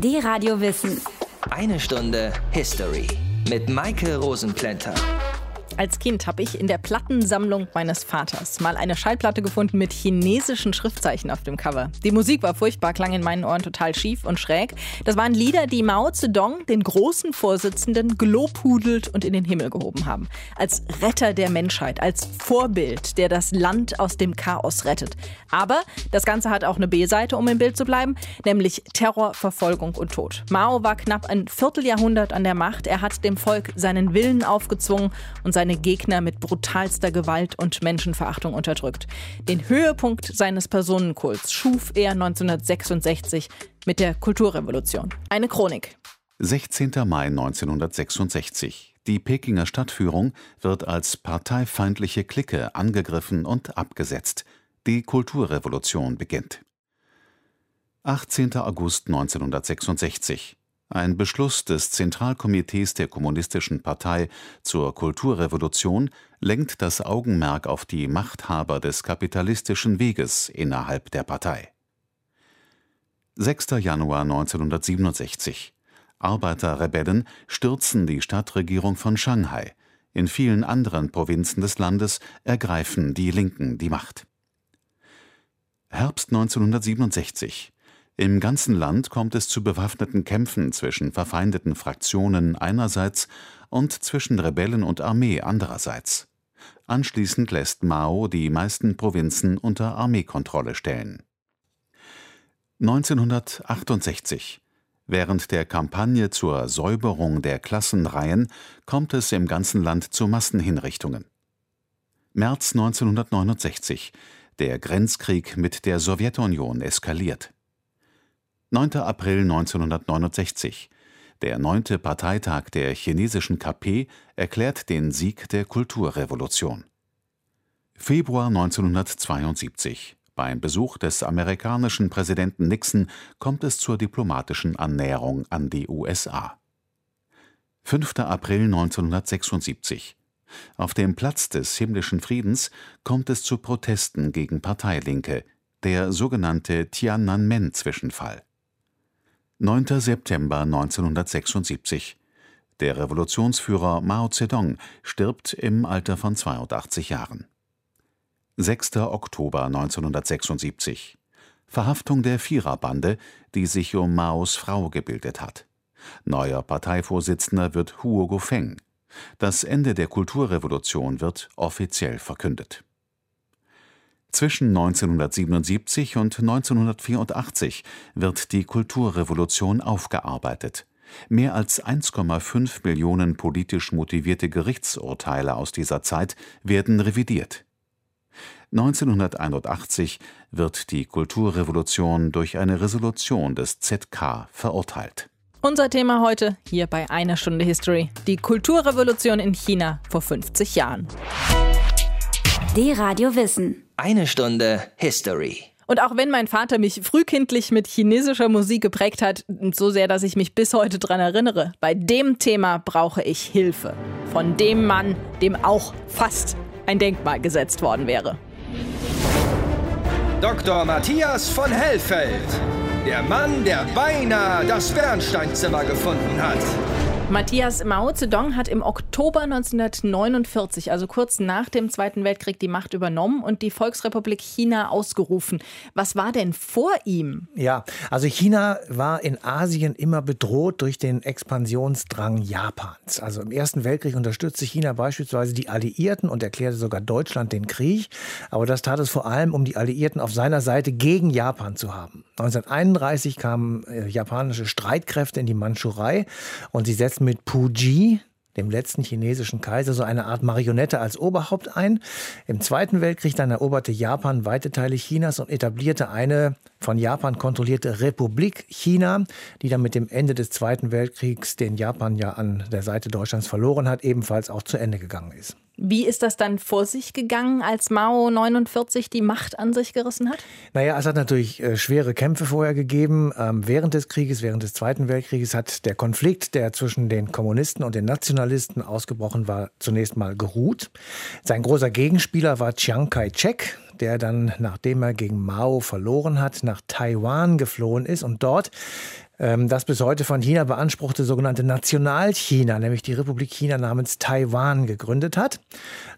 Die Radio Wissen. Eine Stunde History mit Maike Rosenplanter. Als Kind habe ich in der Plattensammlung meines Vaters mal eine Schallplatte gefunden mit chinesischen Schriftzeichen auf dem Cover. Die Musik war furchtbar, klang in meinen Ohren total schief und schräg. Das waren Lieder, die Mao Zedong, den großen Vorsitzenden, gelobhudelt und in den Himmel gehoben haben. Als Retter der Menschheit, als Vorbild, der das Land aus dem Chaos rettet. Aber das Ganze hat auch eine B-Seite, um im Bild zu bleiben, nämlich Terror, Verfolgung und Tod. Mao war knapp ein Vierteljahrhundert an der Macht. Er hat dem Volk seinen Willen aufgezwungen und seine seine Gegner mit brutalster Gewalt und Menschenverachtung unterdrückt. Den Höhepunkt seines Personenkults schuf er 1966 mit der Kulturrevolution. Eine Chronik. 16. Mai 1966. Die Pekinger Stadtführung wird als parteifeindliche Clique angegriffen und abgesetzt. Die Kulturrevolution beginnt. 18. August 1966. Ein Beschluss des Zentralkomitees der Kommunistischen Partei zur Kulturrevolution lenkt das Augenmerk auf die Machthaber des kapitalistischen Weges innerhalb der Partei. 6. Januar 1967 Arbeiterrebellen stürzen die Stadtregierung von Shanghai. In vielen anderen Provinzen des Landes ergreifen die Linken die Macht. Herbst 1967 im ganzen Land kommt es zu bewaffneten Kämpfen zwischen verfeindeten Fraktionen einerseits und zwischen Rebellen und Armee andererseits. Anschließend lässt Mao die meisten Provinzen unter Armeekontrolle stellen. 1968 Während der Kampagne zur Säuberung der Klassenreihen kommt es im ganzen Land zu Massenhinrichtungen. März 1969 Der Grenzkrieg mit der Sowjetunion eskaliert 9. April 1969 Der neunte Parteitag der chinesischen KP erklärt den Sieg der Kulturrevolution. Februar 1972 Beim Besuch des amerikanischen Präsidenten Nixon kommt es zur diplomatischen Annäherung an die USA. 5. April 1976 Auf dem Platz des Himmlischen Friedens kommt es zu Protesten gegen Parteilinke, der sogenannte Tiananmen-Zwischenfall 9. September 1976 Der Revolutionsführer Mao Zedong stirbt im Alter von 82 Jahren. 6. Oktober 1976 Verhaftung der Viererbande, die sich um Maos Frau gebildet hat. Neuer Parteivorsitzender wird Huo Gofeng. Das Ende der Kulturrevolution wird offiziell verkündet zwischen 1977 und 1984 wird die Kulturrevolution aufgearbeitet. Mehr als 1,5 Millionen politisch motivierte Gerichtsurteile aus dieser Zeit werden revidiert. 1981 wird die Kulturrevolution durch eine Resolution des ZK verurteilt. Unser Thema heute hier bei Einer Stunde History. Die Kulturrevolution in China vor 50 Jahren. Die Radio Wissen. Eine Stunde History. Und auch wenn mein Vater mich frühkindlich mit chinesischer Musik geprägt hat, so sehr, dass ich mich bis heute daran erinnere, bei dem Thema brauche ich Hilfe. Von dem Mann, dem auch fast ein Denkmal gesetzt worden wäre. Dr. Matthias von Hellfeld. Der Mann, der beinahe das Bernsteinzimmer gefunden hat. Matthias Mao Zedong hat im Oktober 1949, also kurz nach dem Zweiten Weltkrieg, die Macht übernommen und die Volksrepublik China ausgerufen. Was war denn vor ihm? Ja, also China war in Asien immer bedroht durch den Expansionsdrang Japans. Also im Ersten Weltkrieg unterstützte China beispielsweise die Alliierten und erklärte sogar Deutschland den Krieg. Aber das tat es vor allem, um die Alliierten auf seiner Seite gegen Japan zu haben. 1931 kamen äh, japanische Streitkräfte in die Mandschurei und sie setzten mit Puji, dem letzten chinesischen Kaiser, so eine Art Marionette als Oberhaupt ein. Im Zweiten Weltkrieg dann eroberte Japan weite Teile Chinas und etablierte eine von Japan kontrollierte Republik China, die dann mit dem Ende des Zweiten Weltkriegs, den Japan ja an der Seite Deutschlands verloren hat, ebenfalls auch zu Ende gegangen ist. Wie ist das dann vor sich gegangen, als Mao 49 die Macht an sich gerissen hat? Naja, es hat natürlich äh, schwere Kämpfe vorher gegeben. Ähm, während des Krieges, während des Zweiten Weltkrieges hat der Konflikt, der zwischen den Kommunisten und den Nationalisten ausgebrochen war, zunächst mal geruht. Sein großer Gegenspieler war Chiang Kai-shek, der dann, nachdem er gegen Mao verloren hat, nach Taiwan geflohen ist und dort das bis heute von China beanspruchte sogenannte Nationalchina, nämlich die Republik China namens Taiwan, gegründet hat.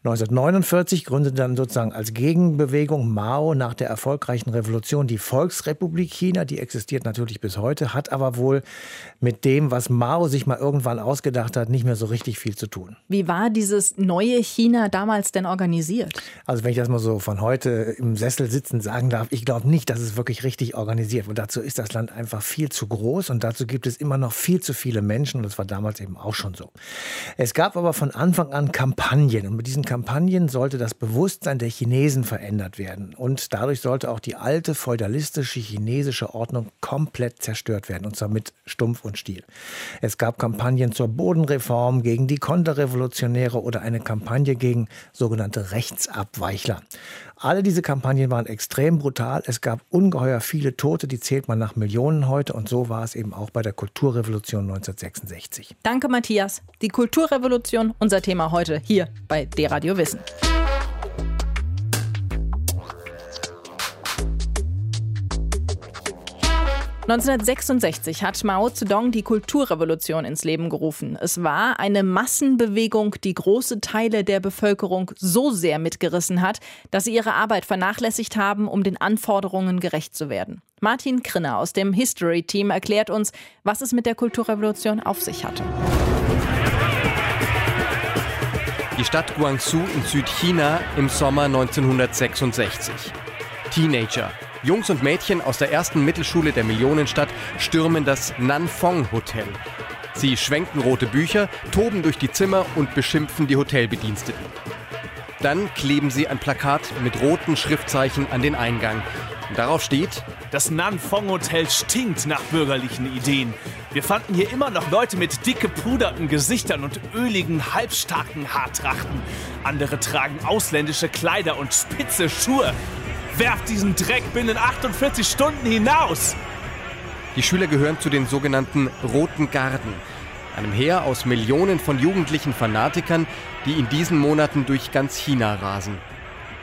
1949 gründete dann sozusagen als Gegenbewegung Mao nach der erfolgreichen Revolution die Volksrepublik China. Die existiert natürlich bis heute, hat aber wohl mit dem, was Mao sich mal irgendwann ausgedacht hat, nicht mehr so richtig viel zu tun. Wie war dieses neue China damals denn organisiert? Also wenn ich das mal so von heute im Sessel sitzen sagen darf, ich glaube nicht, dass es wirklich richtig organisiert wird. Dazu ist das Land einfach viel zu groß groß und dazu gibt es immer noch viel zu viele Menschen und das war damals eben auch schon so. Es gab aber von Anfang an Kampagnen und mit diesen Kampagnen sollte das Bewusstsein der Chinesen verändert werden und dadurch sollte auch die alte feudalistische chinesische Ordnung komplett zerstört werden und zwar mit Stumpf und Stiel. Es gab Kampagnen zur Bodenreform, gegen die Konterrevolutionäre oder eine Kampagne gegen sogenannte Rechtsabweichler. Alle diese Kampagnen waren extrem brutal. Es gab ungeheuer viele Tote, die zählt man nach Millionen heute. Und so war es eben auch bei der Kulturrevolution 1966. Danke, Matthias. Die Kulturrevolution, unser Thema heute hier bei D-Radio Wissen. 1966 hat Mao Zedong die Kulturrevolution ins Leben gerufen. Es war eine Massenbewegung, die große Teile der Bevölkerung so sehr mitgerissen hat, dass sie ihre Arbeit vernachlässigt haben, um den Anforderungen gerecht zu werden. Martin Krinner aus dem History Team erklärt uns, was es mit der Kulturrevolution auf sich hatte. Die Stadt Guangzhou in Südchina im Sommer 1966. Teenager, Jungs und Mädchen aus der ersten Mittelschule der Millionenstadt stürmen das Nanfong Hotel. Sie schwenken rote Bücher, toben durch die Zimmer und beschimpfen die Hotelbediensteten. Dann kleben sie ein Plakat mit roten Schriftzeichen an den Eingang. Darauf steht: Das Nanfong Hotel stinkt nach bürgerlichen Ideen. Wir fanden hier immer noch Leute mit dick gepuderten Gesichtern und öligen, halbstarken Haartrachten. Andere tragen ausländische Kleider und spitze Schuhe. Werft diesen Dreck binnen 48 Stunden hinaus! Die Schüler gehören zu den sogenannten Roten Garden, einem Heer aus Millionen von jugendlichen Fanatikern, die in diesen Monaten durch ganz China rasen.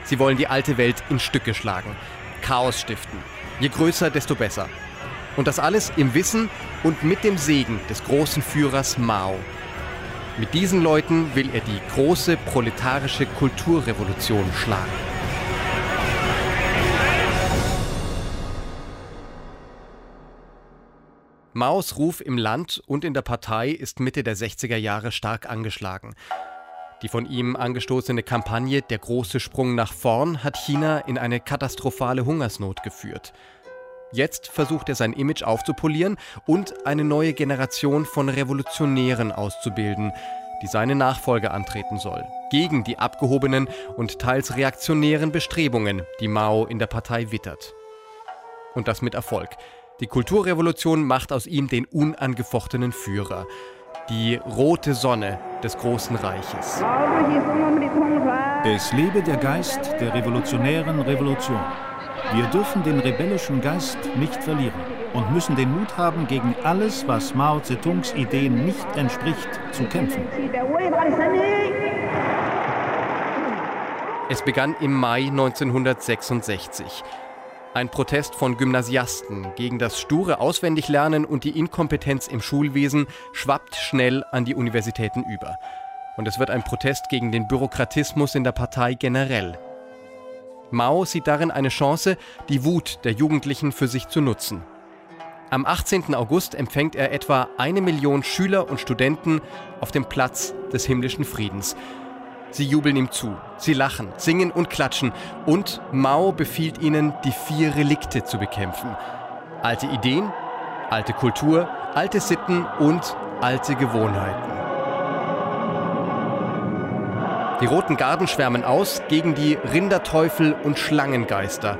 Sie wollen die alte Welt in Stücke schlagen, Chaos stiften. Je größer, desto besser. Und das alles im Wissen und mit dem Segen des großen Führers Mao. Mit diesen Leuten will er die große proletarische Kulturrevolution schlagen. Maos Ruf im Land und in der Partei ist Mitte der 60er Jahre stark angeschlagen. Die von ihm angestoßene Kampagne Der große Sprung nach vorn hat China in eine katastrophale Hungersnot geführt. Jetzt versucht er sein Image aufzupolieren und eine neue Generation von Revolutionären auszubilden, die seine Nachfolge antreten soll, gegen die abgehobenen und teils reaktionären Bestrebungen, die Mao in der Partei wittert. Und das mit Erfolg. Die Kulturrevolution macht aus ihm den unangefochtenen Führer, die rote Sonne des großen Reiches. Es lebe der Geist der revolutionären Revolution. Wir dürfen den rebellischen Geist nicht verlieren und müssen den Mut haben, gegen alles, was Mao Zedongs Ideen nicht entspricht, zu kämpfen. Es begann im Mai 1966. Ein Protest von Gymnasiasten gegen das sture Auswendiglernen und die Inkompetenz im Schulwesen schwappt schnell an die Universitäten über. Und es wird ein Protest gegen den Bürokratismus in der Partei generell. Mao sieht darin eine Chance, die Wut der Jugendlichen für sich zu nutzen. Am 18. August empfängt er etwa eine Million Schüler und Studenten auf dem Platz des himmlischen Friedens. Sie jubeln ihm zu, sie lachen, singen und klatschen und Mao befiehlt ihnen, die vier Relikte zu bekämpfen. Alte Ideen, alte Kultur, alte Sitten und alte Gewohnheiten. Die roten Garden schwärmen aus gegen die Rinderteufel und Schlangengeister.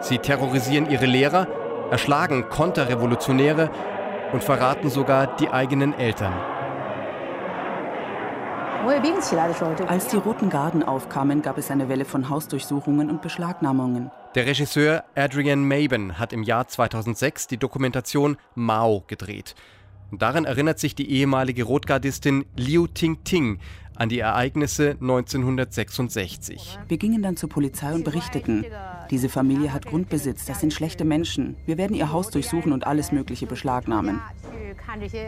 Sie terrorisieren ihre Lehrer, erschlagen Konterrevolutionäre und verraten sogar die eigenen Eltern. Als die Roten Garden aufkamen, gab es eine Welle von Hausdurchsuchungen und Beschlagnahmungen. Der Regisseur Adrian Maben hat im Jahr 2006 die Dokumentation Mao gedreht. Und darin erinnert sich die ehemalige Rotgardistin Liu Ting Ting an die Ereignisse 1966. Wir gingen dann zur Polizei und berichteten. Diese Familie hat Grundbesitz, das sind schlechte Menschen. Wir werden ihr Haus durchsuchen und alles Mögliche beschlagnahmen.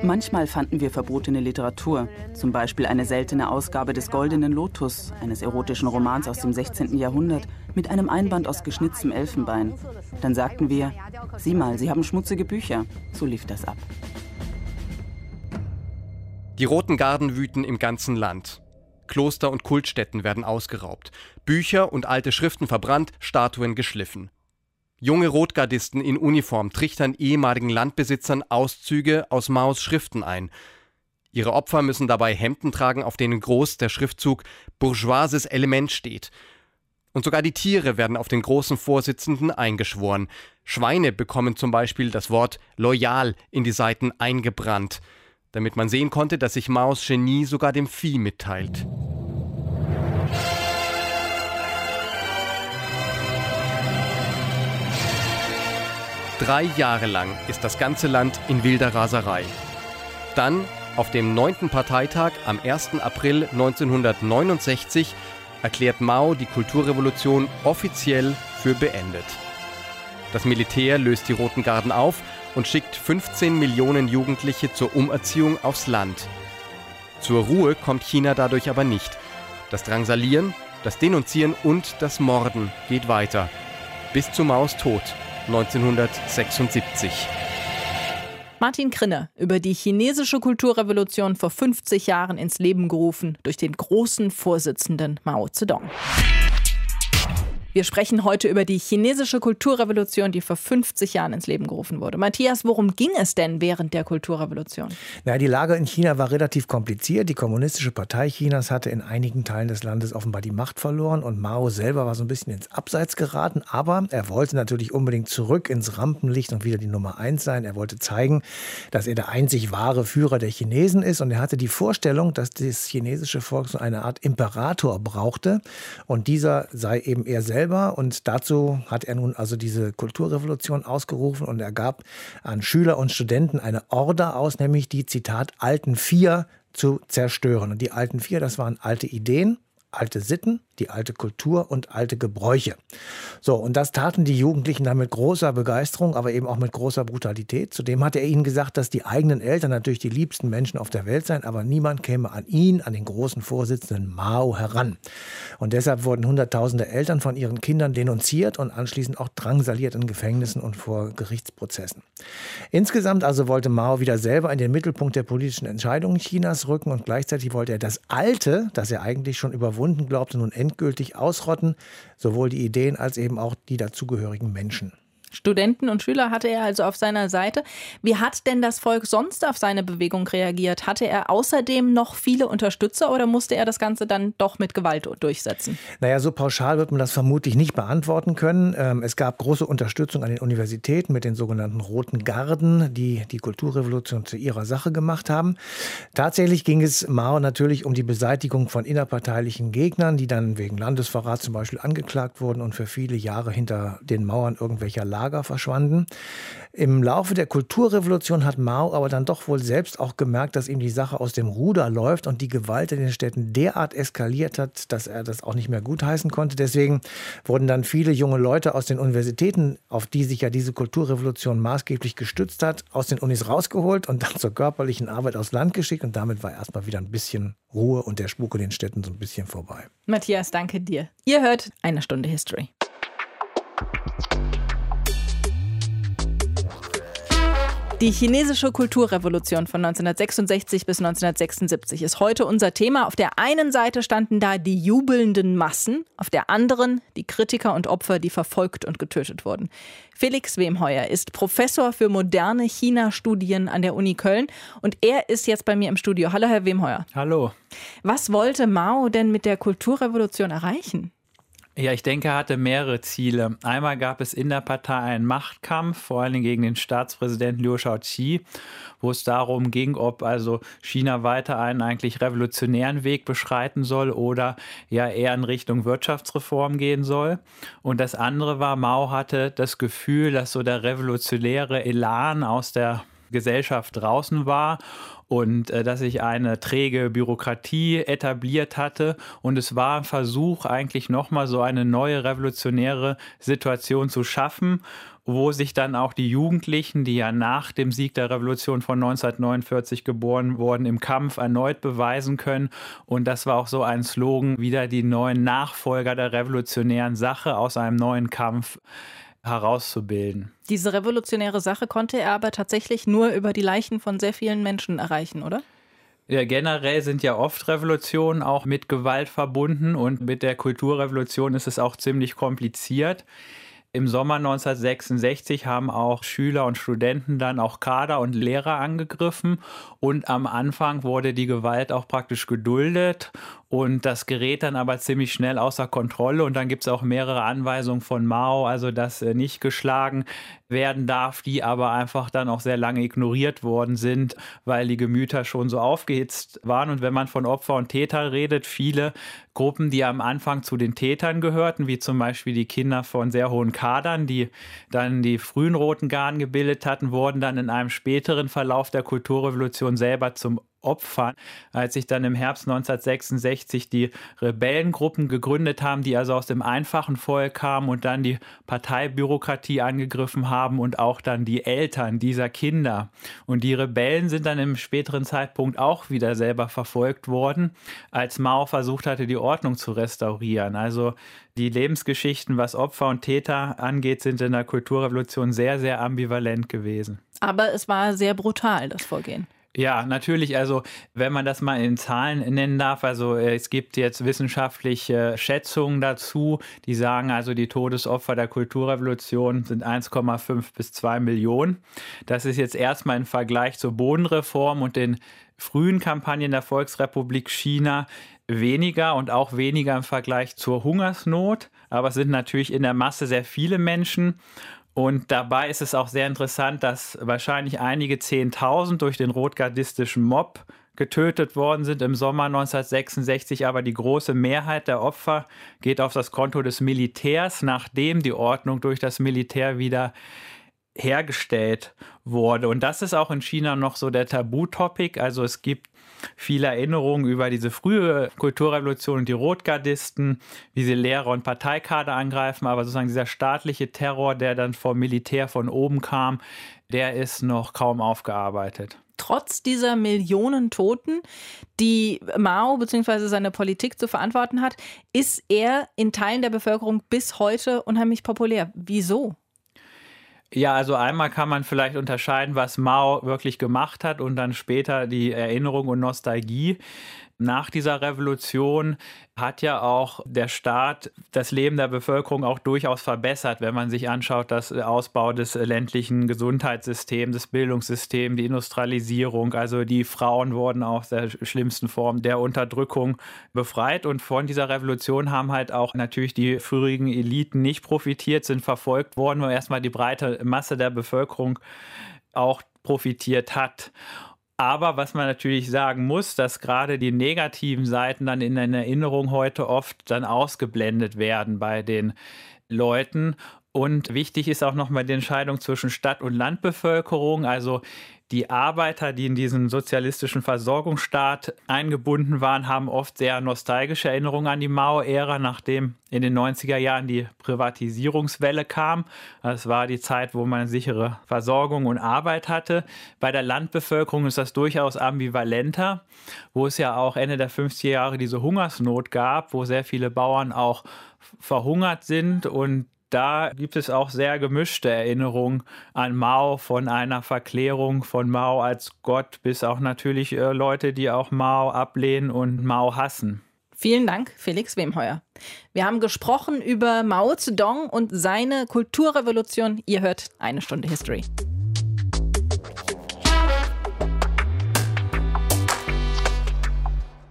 Manchmal fanden wir verbotene Literatur, zum Beispiel eine seltene Ausgabe des Goldenen Lotus, eines erotischen Romans aus dem 16. Jahrhundert, mit einem Einband aus geschnitztem Elfenbein. Dann sagten wir, sieh mal, Sie haben schmutzige Bücher. So lief das ab. Die Roten Garden wüten im ganzen Land. Kloster und Kultstätten werden ausgeraubt, Bücher und alte Schriften verbrannt, Statuen geschliffen. Junge Rotgardisten in Uniform trichtern ehemaligen Landbesitzern Auszüge aus Maos Schriften ein. Ihre Opfer müssen dabei Hemden tragen, auf denen groß der Schriftzug bourgeoises Element steht. Und sogar die Tiere werden auf den großen Vorsitzenden eingeschworen. Schweine bekommen zum Beispiel das Wort loyal in die Seiten eingebrannt, damit man sehen konnte, dass sich Maos Genie sogar dem Vieh mitteilt. Drei Jahre lang ist das ganze Land in wilder Raserei. Dann, auf dem 9. Parteitag am 1. April 1969, erklärt Mao die Kulturrevolution offiziell für beendet. Das Militär löst die Roten Garden auf und schickt 15 Millionen Jugendliche zur Umerziehung aufs Land. Zur Ruhe kommt China dadurch aber nicht. Das Drangsalieren, das Denunzieren und das Morden geht weiter. Bis zu Maos Tod 1976. Martin Krinne über die chinesische Kulturrevolution vor 50 Jahren ins Leben gerufen durch den großen Vorsitzenden Mao Zedong. Wir sprechen heute über die chinesische Kulturrevolution, die vor 50 Jahren ins Leben gerufen wurde. Matthias, worum ging es denn während der Kulturrevolution? Na, die Lage in China war relativ kompliziert. Die Kommunistische Partei Chinas hatte in einigen Teilen des Landes offenbar die Macht verloren und Mao selber war so ein bisschen ins Abseits geraten. Aber er wollte natürlich unbedingt zurück ins Rampenlicht und wieder die Nummer eins sein. Er wollte zeigen, dass er der einzig wahre Führer der Chinesen ist. Und er hatte die Vorstellung, dass das chinesische Volk so eine Art Imperator brauchte. Und dieser sei eben er selbst selber. Und dazu hat er nun also diese Kulturrevolution ausgerufen und er gab an Schüler und Studenten eine Order aus, nämlich die, Zitat, alten Vier zu zerstören. Und die alten Vier, das waren alte Ideen, alte Sitten, die alte Kultur und alte Gebräuche. So, und das taten die Jugendlichen dann mit großer Begeisterung, aber eben auch mit großer Brutalität. Zudem hatte er ihnen gesagt, dass die eigenen Eltern natürlich die liebsten Menschen auf der Welt seien, aber niemand käme an ihn, an den großen Vorsitzenden Mao heran. Und deshalb wurden Hunderttausende Eltern von ihren Kindern denunziert und anschließend auch drangsaliert in Gefängnissen und vor Gerichtsprozessen. Insgesamt also wollte Mao wieder selber in den Mittelpunkt der politischen Entscheidungen Chinas rücken und gleichzeitig wollte er das Alte, das er eigentlich schon überwunden glaubte, nun endgültig ausrotten, sowohl die Ideen als eben auch die dazugehörigen Menschen. Studenten und Schüler hatte er also auf seiner Seite. Wie hat denn das Volk sonst auf seine Bewegung reagiert? Hatte er außerdem noch viele Unterstützer oder musste er das Ganze dann doch mit Gewalt durchsetzen? Naja, so pauschal wird man das vermutlich nicht beantworten können. Ähm, es gab große Unterstützung an den Universitäten mit den sogenannten Roten Garden, die die Kulturrevolution zu ihrer Sache gemacht haben. Tatsächlich ging es Mao natürlich um die Beseitigung von innerparteilichen Gegnern, die dann wegen Landesverrats zum Beispiel angeklagt wurden und für viele Jahre hinter den Mauern irgendwelcher Lager Lager verschwanden. Im Laufe der Kulturrevolution hat Mao aber dann doch wohl selbst auch gemerkt, dass ihm die Sache aus dem Ruder läuft und die Gewalt in den Städten derart eskaliert hat, dass er das auch nicht mehr gutheißen konnte. Deswegen wurden dann viele junge Leute aus den Universitäten, auf die sich ja diese Kulturrevolution maßgeblich gestützt hat, aus den Unis rausgeholt und dann zur körperlichen Arbeit aufs Land geschickt. Und damit war erstmal wieder ein bisschen Ruhe und der Spuk in den Städten so ein bisschen vorbei. Matthias, danke dir. Ihr hört eine Stunde History. Die chinesische Kulturrevolution von 1966 bis 1976 ist heute unser Thema. Auf der einen Seite standen da die jubelnden Massen, auf der anderen die Kritiker und Opfer, die verfolgt und getötet wurden. Felix Wemheuer ist Professor für moderne China-Studien an der Uni Köln und er ist jetzt bei mir im Studio. Hallo, Herr Wemheuer. Hallo. Was wollte Mao denn mit der Kulturrevolution erreichen? Ja, ich denke, er hatte mehrere Ziele. Einmal gab es in der Partei einen Machtkampf, vor allem gegen den Staatspräsidenten Liu Shaoqi, wo es darum ging, ob also China weiter einen eigentlich revolutionären Weg beschreiten soll oder ja eher in Richtung Wirtschaftsreform gehen soll. Und das andere war, Mao hatte das Gefühl, dass so der revolutionäre Elan aus der Gesellschaft draußen war und äh, dass sich eine träge Bürokratie etabliert hatte. Und es war ein Versuch, eigentlich nochmal so eine neue revolutionäre Situation zu schaffen wo sich dann auch die Jugendlichen, die ja nach dem Sieg der Revolution von 1949 geboren wurden, im Kampf erneut beweisen können. Und das war auch so ein Slogan, wieder die neuen Nachfolger der revolutionären Sache aus einem neuen Kampf herauszubilden. Diese revolutionäre Sache konnte er aber tatsächlich nur über die Leichen von sehr vielen Menschen erreichen, oder? Ja, generell sind ja oft Revolutionen auch mit Gewalt verbunden und mit der Kulturrevolution ist es auch ziemlich kompliziert. Im Sommer 1966 haben auch Schüler und Studenten dann auch Kader und Lehrer angegriffen und am Anfang wurde die Gewalt auch praktisch geduldet und das gerät dann aber ziemlich schnell außer Kontrolle und dann gibt es auch mehrere Anweisungen von Mao, also dass nicht geschlagen werden darf, die aber einfach dann auch sehr lange ignoriert worden sind, weil die Gemüter schon so aufgehitzt waren. Und wenn man von Opfer und Täter redet, viele Gruppen, die am Anfang zu den Tätern gehörten, wie zum Beispiel die Kinder von sehr hohen Kadern, die dann die frühen Roten Garden gebildet hatten, wurden dann in einem späteren Verlauf der Kulturrevolution selber zum Opfern, als sich dann im Herbst 1966 die Rebellengruppen gegründet haben, die also aus dem einfachen Volk kamen und dann die Parteibürokratie angegriffen haben und auch dann die Eltern dieser Kinder. Und die Rebellen sind dann im späteren Zeitpunkt auch wieder selber verfolgt worden, als Mao versucht hatte, die Ordnung zu restaurieren. Also die Lebensgeschichten, was Opfer und Täter angeht, sind in der Kulturrevolution sehr, sehr ambivalent gewesen. Aber es war sehr brutal, das Vorgehen. Ja, natürlich. Also, wenn man das mal in Zahlen nennen darf, also äh, es gibt jetzt wissenschaftliche Schätzungen dazu, die sagen, also die Todesopfer der Kulturrevolution sind 1,5 bis 2 Millionen. Das ist jetzt erstmal im Vergleich zur Bodenreform und den frühen Kampagnen der Volksrepublik China weniger und auch weniger im Vergleich zur Hungersnot. Aber es sind natürlich in der Masse sehr viele Menschen. Und dabei ist es auch sehr interessant, dass wahrscheinlich einige Zehntausend durch den rotgardistischen Mob getötet worden sind im Sommer 1966, aber die große Mehrheit der Opfer geht auf das Konto des Militärs, nachdem die Ordnung durch das Militär wieder hergestellt wurde. Und das ist auch in China noch so der Tabutopic. Also es gibt viele Erinnerungen über diese frühe Kulturrevolution und die Rotgardisten, wie sie Lehrer und Parteikader angreifen, aber sozusagen dieser staatliche Terror, der dann vom Militär von oben kam, der ist noch kaum aufgearbeitet trotz dieser Millionen Toten, die Mao bzw. seine Politik zu verantworten hat, ist er in Teilen der Bevölkerung bis heute unheimlich populär. Wieso? Ja, also einmal kann man vielleicht unterscheiden, was Mao wirklich gemacht hat und dann später die Erinnerung und Nostalgie. Nach dieser Revolution hat ja auch der Staat das Leben der Bevölkerung auch durchaus verbessert, wenn man sich anschaut, das Ausbau des ländlichen Gesundheitssystems, des Bildungssystems, die Industrialisierung. Also die Frauen wurden aus der schlimmsten Form der Unterdrückung befreit. Und von dieser Revolution haben halt auch natürlich die früheren Eliten nicht profitiert, sind verfolgt worden, wo erstmal die breite Masse der Bevölkerung auch profitiert hat. Aber was man natürlich sagen muss, dass gerade die negativen Seiten dann in der Erinnerung heute oft dann ausgeblendet werden bei den Leuten. Und wichtig ist auch nochmal die Entscheidung zwischen Stadt- und Landbevölkerung. Also die Arbeiter, die in diesen sozialistischen Versorgungsstaat eingebunden waren, haben oft sehr nostalgische Erinnerungen an die Mao-Ära, nachdem in den 90er Jahren die Privatisierungswelle kam. Das war die Zeit, wo man sichere Versorgung und Arbeit hatte. Bei der Landbevölkerung ist das durchaus ambivalenter, wo es ja auch Ende der 50er Jahre diese Hungersnot gab, wo sehr viele Bauern auch verhungert sind und da gibt es auch sehr gemischte Erinnerungen an Mao, von einer Verklärung von Mao als Gott bis auch natürlich äh, Leute, die auch Mao ablehnen und Mao hassen. Vielen Dank, Felix Wemheuer. Wir haben gesprochen über Mao Zedong und seine Kulturrevolution. Ihr hört eine Stunde History.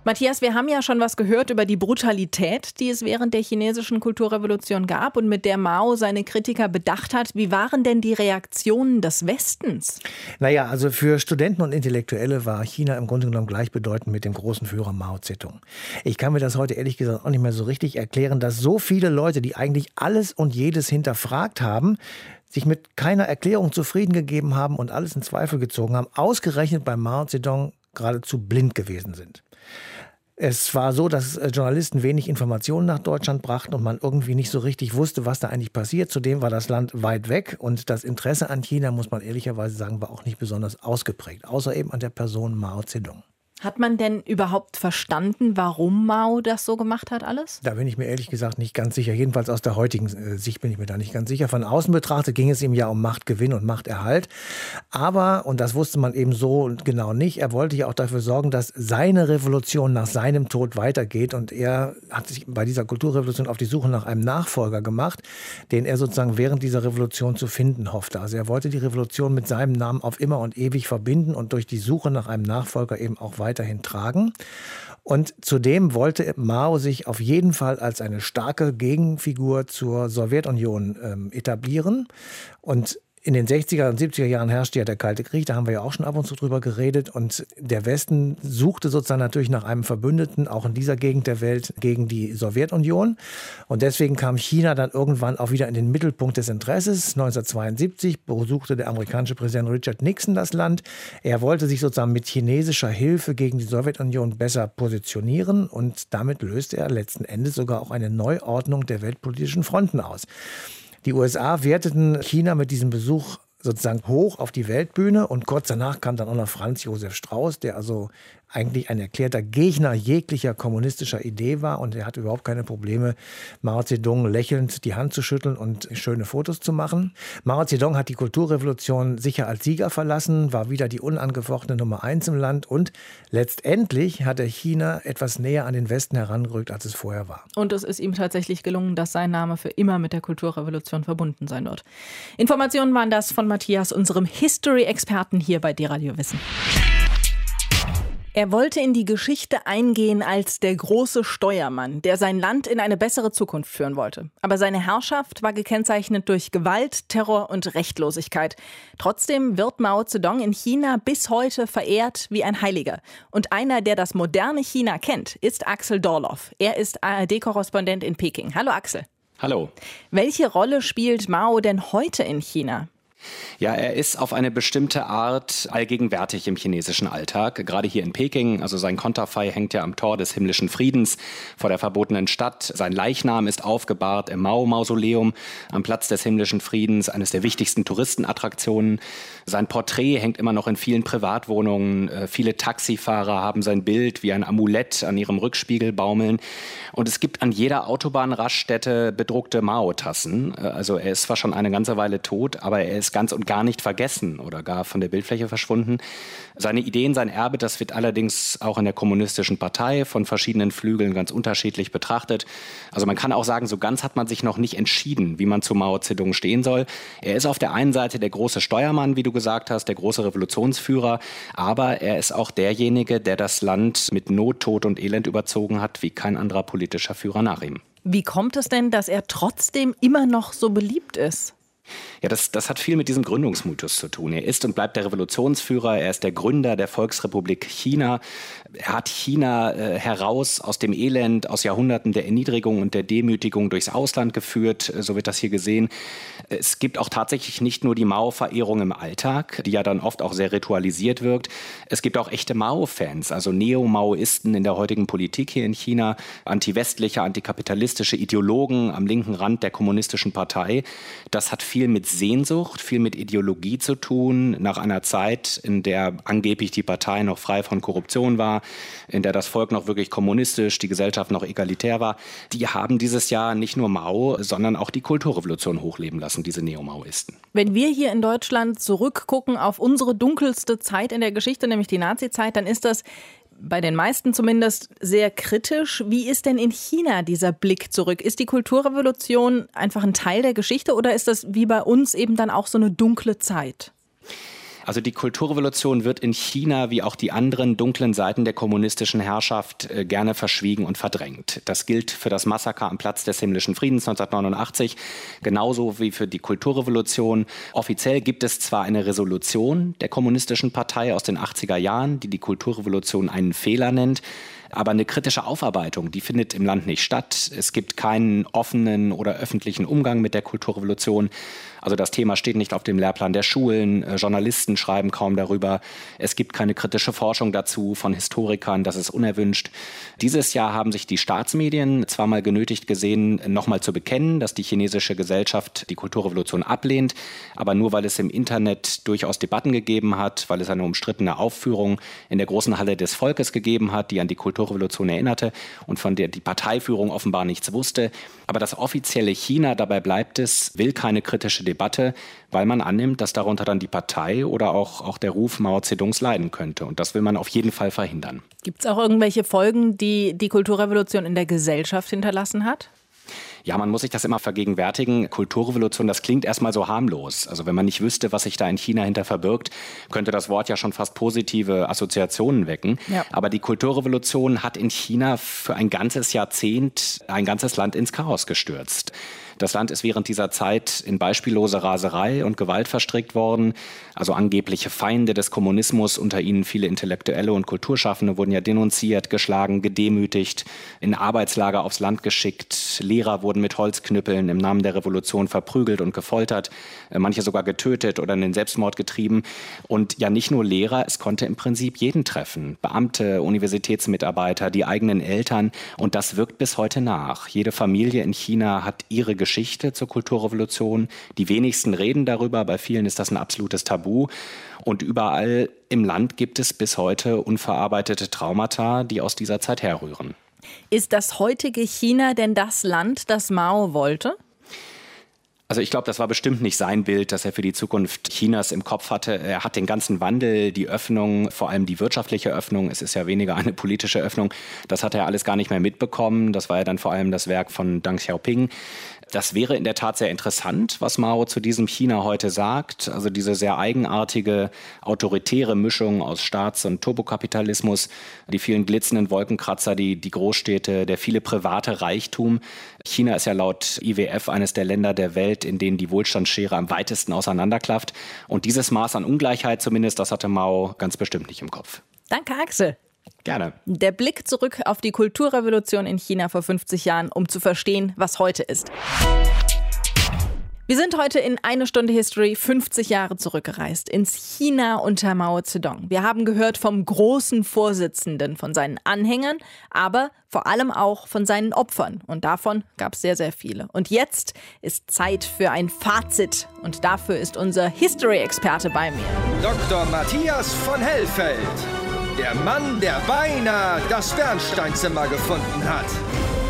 Matthias, wir haben ja schon was gehört über die Brutalität, die es während der chinesischen Kulturrevolution gab und mit der Mao seine Kritiker bedacht hat. Wie waren denn die Reaktionen des Westens? Naja, also für Studenten und Intellektuelle war China im Grunde genommen gleichbedeutend mit dem großen Führer Mao Zedong. Ich kann mir das heute ehrlich gesagt auch nicht mehr so richtig erklären, dass so viele Leute, die eigentlich alles und jedes hinterfragt haben, sich mit keiner Erklärung zufrieden gegeben haben und alles in Zweifel gezogen haben, ausgerechnet bei Mao Zedong geradezu blind gewesen sind. Es war so, dass äh, Journalisten wenig Informationen nach Deutschland brachten und man irgendwie nicht so richtig wusste, was da eigentlich passiert. Zudem war das Land weit weg und das Interesse an China, muss man ehrlicherweise sagen, war auch nicht besonders ausgeprägt, außer eben an der Person Mao Zedong. Hat man denn überhaupt verstanden, warum Mao das so gemacht hat, alles? Da bin ich mir ehrlich gesagt nicht ganz sicher. Jedenfalls aus der heutigen äh, Sicht bin ich mir da nicht ganz sicher. Von außen betrachtet ging es ihm ja um Machtgewinn und Machterhalt. Aber, und das wusste man eben so genau nicht, er wollte ja auch dafür sorgen, dass seine Revolution nach seinem Tod weitergeht. Und er hat sich bei dieser Kulturrevolution auf die Suche nach einem Nachfolger gemacht, den er sozusagen während dieser Revolution zu finden hoffte. Also er wollte die Revolution mit seinem Namen auf immer und ewig verbinden und durch die Suche nach einem Nachfolger eben auch weiter weiterhin tragen. Und zudem wollte Mao sich auf jeden Fall als eine starke Gegenfigur zur Sowjetunion ähm, etablieren. Und in den 60er und 70er Jahren herrschte ja der Kalte Krieg, da haben wir ja auch schon ab und zu drüber geredet. Und der Westen suchte sozusagen natürlich nach einem Verbündeten, auch in dieser Gegend der Welt, gegen die Sowjetunion. Und deswegen kam China dann irgendwann auch wieder in den Mittelpunkt des Interesses. 1972 besuchte der amerikanische Präsident Richard Nixon das Land. Er wollte sich sozusagen mit chinesischer Hilfe gegen die Sowjetunion besser positionieren. Und damit löste er letzten Endes sogar auch eine Neuordnung der weltpolitischen Fronten aus. Die USA werteten China mit diesem Besuch sozusagen hoch auf die Weltbühne und kurz danach kam dann auch noch Franz Josef Strauß, der also eigentlich ein erklärter Gegner jeglicher kommunistischer Idee war und er hatte überhaupt keine Probleme, Mao Zedong lächelnd die Hand zu schütteln und schöne Fotos zu machen. Mao Zedong hat die Kulturrevolution sicher als Sieger verlassen, war wieder die unangefochtene Nummer eins im Land und letztendlich hat er China etwas näher an den Westen herangerückt, als es vorher war. Und es ist ihm tatsächlich gelungen, dass sein Name für immer mit der Kulturrevolution verbunden sein wird. Informationen waren das von Matthias, unserem History-Experten hier bei D-Radio Wissen. Er wollte in die Geschichte eingehen als der große Steuermann, der sein Land in eine bessere Zukunft führen wollte. Aber seine Herrschaft war gekennzeichnet durch Gewalt, Terror und Rechtlosigkeit. Trotzdem wird Mao Zedong in China bis heute verehrt wie ein Heiliger. Und einer, der das moderne China kennt, ist Axel Dorloff. Er ist ARD-Korrespondent in Peking. Hallo Axel. Hallo. Welche Rolle spielt Mao denn heute in China? Ja, er ist auf eine bestimmte Art allgegenwärtig im chinesischen Alltag. Gerade hier in Peking, also sein Konterfei hängt ja am Tor des himmlischen Friedens vor der verbotenen Stadt. Sein Leichnam ist aufgebahrt im Mao-Mausoleum am Platz des himmlischen Friedens, eines der wichtigsten Touristenattraktionen. Sein Porträt hängt immer noch in vielen Privatwohnungen. Äh, viele Taxifahrer haben sein Bild wie ein Amulett an ihrem Rückspiegel baumeln. Und es gibt an jeder Autobahnraststätte bedruckte Mao-Tassen. Äh, also er ist zwar schon eine ganze Weile tot, aber er ist ist ganz und gar nicht vergessen oder gar von der Bildfläche verschwunden. Seine Ideen, sein Erbe, das wird allerdings auch in der kommunistischen Partei von verschiedenen Flügeln ganz unterschiedlich betrachtet. Also man kann auch sagen, so ganz hat man sich noch nicht entschieden, wie man zu Mao Zedong stehen soll. Er ist auf der einen Seite der große Steuermann, wie du gesagt hast, der große Revolutionsführer, aber er ist auch derjenige, der das Land mit Not, Tod und Elend überzogen hat, wie kein anderer politischer Führer nach ihm. Wie kommt es denn, dass er trotzdem immer noch so beliebt ist? Ja, das, das hat viel mit diesem Gründungsmythos zu tun. Er ist und bleibt der Revolutionsführer, er ist der Gründer der Volksrepublik China. Er hat China äh, heraus aus dem Elend, aus Jahrhunderten der Erniedrigung und der Demütigung durchs Ausland geführt, äh, so wird das hier gesehen. Es gibt auch tatsächlich nicht nur die Mao-Verehrung im Alltag, die ja dann oft auch sehr ritualisiert wirkt. Es gibt auch echte Mao-Fans, also Neo-Maoisten in der heutigen Politik hier in China, anti-westliche, antikapitalistische Ideologen am linken Rand der kommunistischen Partei. Das hat viel mit Sehnsucht, viel mit Ideologie zu tun, nach einer Zeit, in der angeblich die Partei noch frei von Korruption war, in der das Volk noch wirklich kommunistisch, die Gesellschaft noch egalitär war. Die haben dieses Jahr nicht nur Mao, sondern auch die Kulturrevolution hochleben lassen, diese Neo-Maoisten. Wenn wir hier in Deutschland zurückgucken auf unsere dunkelste Zeit in der Geschichte, nämlich die Nazi-Zeit, dann ist das bei den meisten zumindest sehr kritisch. Wie ist denn in China dieser Blick zurück? Ist die Kulturrevolution einfach ein Teil der Geschichte oder ist das wie bei uns eben dann auch so eine dunkle Zeit? Also die Kulturrevolution wird in China wie auch die anderen dunklen Seiten der kommunistischen Herrschaft äh, gerne verschwiegen und verdrängt. Das gilt für das Massaker am Platz des himmlischen Friedens 1989, genauso wie für die Kulturrevolution. Offiziell gibt es zwar eine Resolution der kommunistischen Partei aus den 80er Jahren, die die Kulturrevolution einen Fehler nennt, Aber eine kritische Aufarbeitung, die findet im Land nicht statt. Es gibt keinen offenen oder öffentlichen Umgang mit der Kulturrevolution. Also das Thema steht nicht auf dem Lehrplan der Schulen, äh, Journalisten schreiben kaum darüber, es gibt keine kritische Forschung dazu von Historikern, das ist unerwünscht. Dieses Jahr haben sich die Staatsmedien zweimal genötigt gesehen, nochmal zu bekennen, dass die chinesische Gesellschaft die Kulturrevolution ablehnt, aber nur weil es im Internet durchaus Debatten gegeben hat, weil es eine umstrittene Aufführung in der großen Halle des Volkes gegeben hat, die an die Kulturrevolution erinnerte und von der die Parteiführung offenbar nichts wusste. Aber das offizielle China, dabei bleibt es, will keine kritische Debatte, weil man annimmt, dass darunter dann die Partei oder auch, auch der Ruf Mao Zedongs leiden könnte. Und das will man auf jeden Fall verhindern. Gibt es auch irgendwelche Folgen, die die Kulturrevolution in der Gesellschaft hinterlassen hat? Ja, man muss sich das immer vergegenwärtigen. Kulturrevolution, das klingt erstmal so harmlos. Also wenn man nicht wüsste, was sich da in China hinter verbirgt, könnte das Wort ja schon fast positive Assoziationen wecken. Ja. Aber die Kulturrevolution hat in China für ein ganzes Jahrzehnt ein ganzes Land ins Chaos gestürzt. Das Land ist während dieser Zeit in beispiellose Raserei und Gewalt verstrickt worden. Also angebliche Feinde des Kommunismus, unter ihnen viele Intellektuelle und Kulturschaffende, wurden ja denunziert, geschlagen, gedemütigt, in Arbeitslager aufs Land geschickt. Lehrer wurden mit Holzknüppeln im Namen der Revolution verprügelt und gefoltert, äh, manche sogar getötet oder in den Selbstmord getrieben. Und ja, nicht nur Lehrer, es konnte im Prinzip jeden treffen. Beamte, Universitätsmitarbeiter, die eigenen Eltern. Und das wirkt bis heute nach. Jede Familie in China hat ihre Geschichte Geschichte zur Kulturrevolution. Die wenigsten reden darüber, bei vielen ist das ein absolutes Tabu. Und überall im Land gibt es bis heute unverarbeitete Traumata, die aus dieser Zeit herrühren. Ist das heutige China denn das Land, das Mao wollte? Also ich glaube, das war bestimmt nicht sein Bild, das er für die Zukunft Chinas im Kopf hatte. Er hat den ganzen Wandel, die Öffnung, vor allem die wirtschaftliche Öffnung, es ist ja weniger eine politische Öffnung, das hat er alles gar nicht mehr mitbekommen. Das war ja dann vor allem das Werk von Deng Xiaoping. Das wäre in der Tat sehr interessant, was Mao zu diesem China heute sagt. Also diese sehr eigenartige, autoritäre Mischung aus Staats- und Turbokapitalismus, die vielen glitzernden Wolkenkratzer, die, die Großstädte, der viele private Reichtum. China ist ja laut IWF eines der Länder der Welt, in denen die Wohlstandsschere am weitesten auseinanderklafft. Und dieses Maß an Ungleichheit zumindest, das hatte Mao ganz bestimmt nicht im Kopf. Danke, Axel. Gerne. Der Blick zurück auf die Kulturrevolution in China vor 50 Jahren, um zu verstehen, was heute ist. Wir sind heute in eine Stunde History 50 Jahre zurückgereist ins China unter Mao Zedong. Wir haben gehört vom großen Vorsitzenden, von seinen Anhängern, aber vor allem auch von seinen Opfern. Und davon gab es sehr, sehr viele. Und jetzt ist Zeit für ein Fazit. Und dafür ist unser History-Experte bei mir. Dr. Matthias von Hellfeld. Der Mann, der beinahe das Bernsteinzimmer gefunden hat.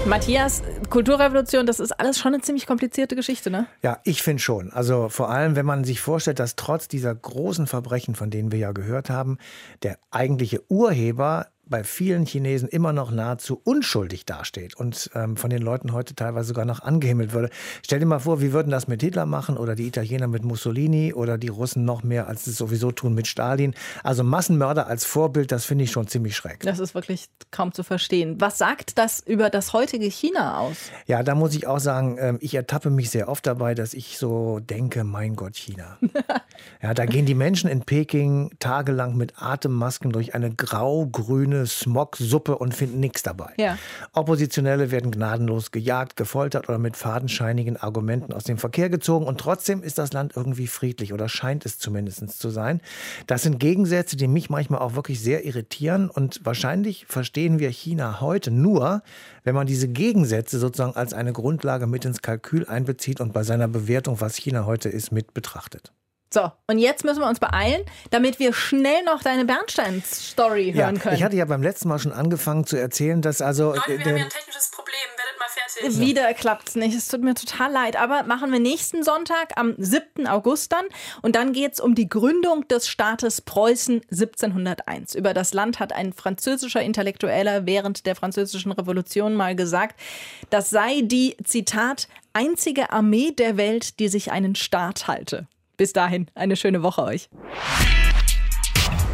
Matthias, Kulturrevolution, das ist alles schon eine ziemlich komplizierte Geschichte, ne? Ja, ich finde schon. Also vor allem, wenn man sich vorstellt, dass trotz dieser großen Verbrechen, von denen wir ja gehört haben, der eigentliche Urheber bei vielen Chinesen immer noch nahezu unschuldig dasteht und ähm, von den Leuten heute teilweise sogar noch angehimmelt würde. Stell dir mal vor, wie würden das mit Hitler machen oder die Italiener mit Mussolini oder die Russen noch mehr, als sie es sowieso tun mit Stalin. Also Massenmörder als Vorbild, das finde ich schon ziemlich schrecklich. Das ist wirklich kaum zu verstehen. Was sagt das über das heutige China aus? Ja, da muss ich auch sagen, ähm, ich ertappe mich sehr oft dabei, dass ich so denke, mein Gott, China. ja, da gehen die Menschen in Peking tagelang mit Atemmasken durch eine grau-grüne grüne Smogsuppe und finden nichts dabei. Ja. Oppositionelle werden gnadenlos gejagt, gefoltert oder mit fadenscheinigen Argumenten aus dem Verkehr gezogen. Und trotzdem ist das Land irgendwie friedlich oder scheint es zumindest zu sein. Das sind Gegensätze, die mich manchmal auch wirklich sehr irritieren. Und wahrscheinlich verstehen wir China heute nur, wenn man diese Gegensätze sozusagen als eine Grundlage mit ins Kalkül einbezieht und bei seiner Bewertung, was China heute ist, mit betrachtet. So, und jetzt müssen wir uns beeilen, damit wir schnell noch deine Bernstein-Story hören ja, können. Ich hatte ja beim letzten Mal schon angefangen zu erzählen, dass also. Leute, wir äh, haben ja ein technisches Problem. Werdet mal fertig. Ja. Wieder klappt es nicht. Es tut mir total leid. Aber machen wir nächsten Sonntag am 7. August dann. Und dann geht es um die Gründung des Staates Preußen 1701. Über das Land hat ein französischer Intellektueller während der Französischen Revolution mal gesagt, das sei die, Zitat, einzige Armee der Welt, die sich einen Staat halte. Bis dahin, eine schöne Woche euch.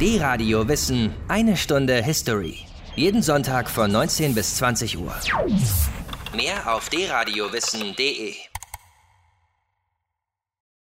D-Radio Wissen, eine Stunde History. Jeden Sonntag von 19 bis 20 Uhr. Mehr auf dradiowissen.de